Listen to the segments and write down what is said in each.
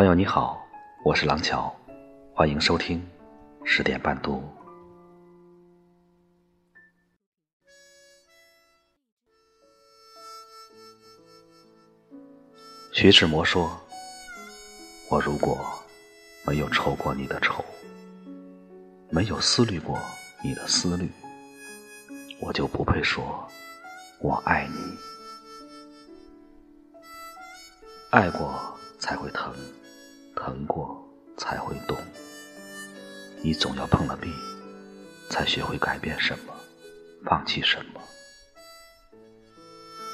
朋友你好，我是廊桥，欢迎收听十点半读。徐志摩说：“我如果没有愁过你的愁，没有思虑过你的思虑，我就不配说我爱你。爱过才会疼，疼过才会懂。你总要碰了壁，才学会改变什么，放弃什么。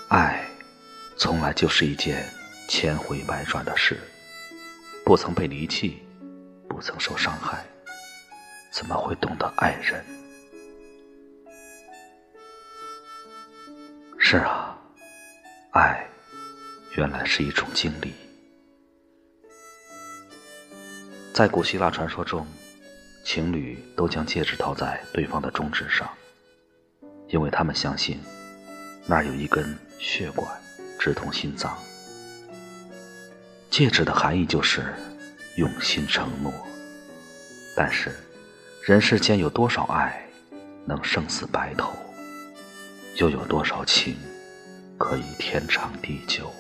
爱，从来就是一件。”千回百转的事，不曾被离弃，不曾受伤害，怎么会懂得爱人？是啊，爱原来是一种经历。在古希腊传说中，情侣都将戒指套在对方的中指上，因为他们相信那儿有一根血管，直通心脏。戒指的含义就是用心承诺，但是人世间有多少爱能生死白头，又有多少情可以天长地久？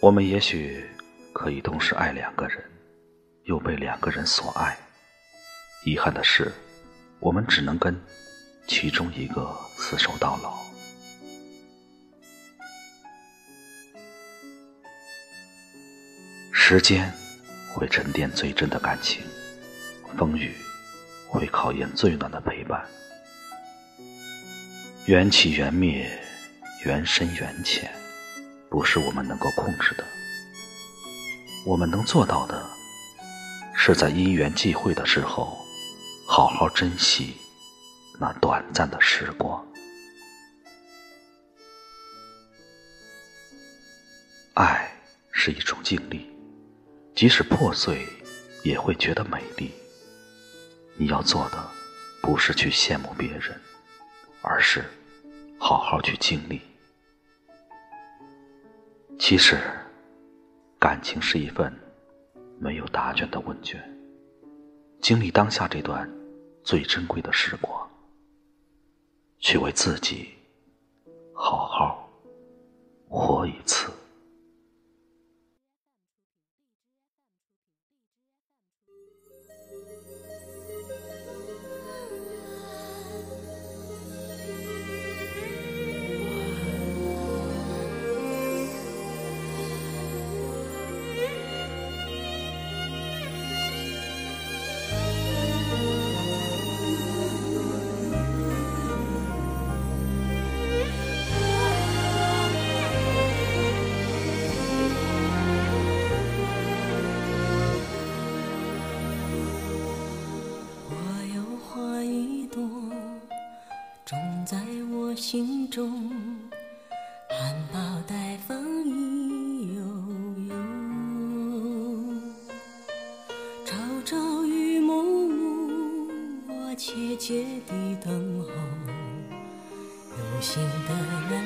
我们也许可以同时爱两个人，又被两个人所爱。遗憾的是，我们只能跟其中一个厮守到老。时间会沉淀最真的感情，风雨会考验最暖的陪伴。缘起缘灭，缘深缘浅，不是我们能够控制的。我们能做到的，是在因缘际会的时候，好好珍惜那短暂的时光。爱是一种经历。即使破碎，也会觉得美丽。你要做的，不是去羡慕别人，而是好好去经历。其实，感情是一份没有答卷的问卷。经历当下这段最珍贵的时光，去为自己好好活一次。心中含苞待放意悠悠，朝朝与暮暮，我切切地等候，有心的人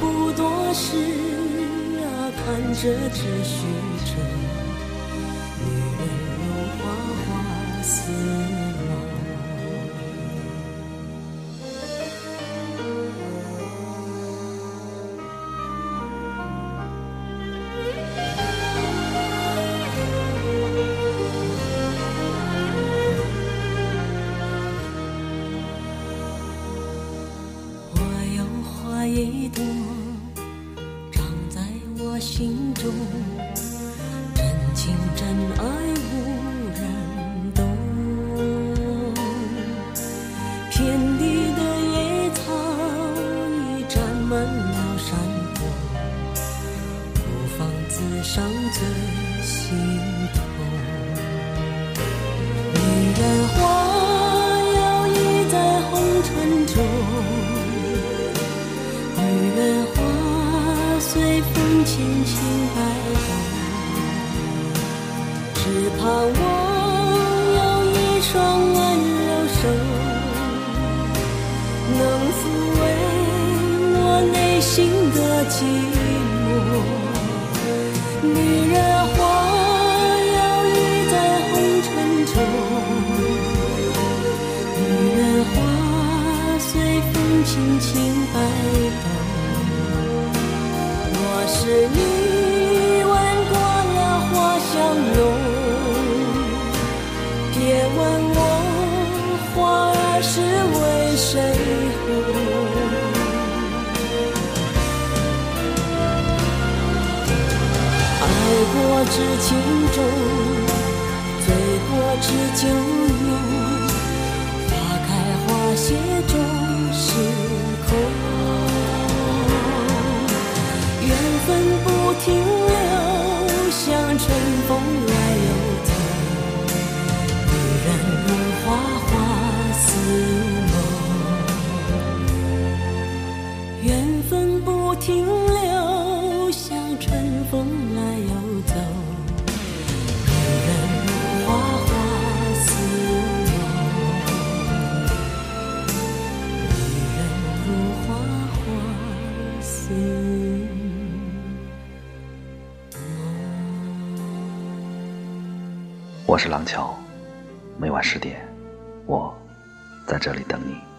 不多时啊，看着只虚着，一双温柔手，能抚慰我内心的寂寞。女人花摇曳在红尘中，女人花随风轻轻摆动。若是你闻过了花香浓，别问谁红。爱过知情重，醉过知酒浓。花开花谢终我是廊桥，每晚十点，我在这里等你。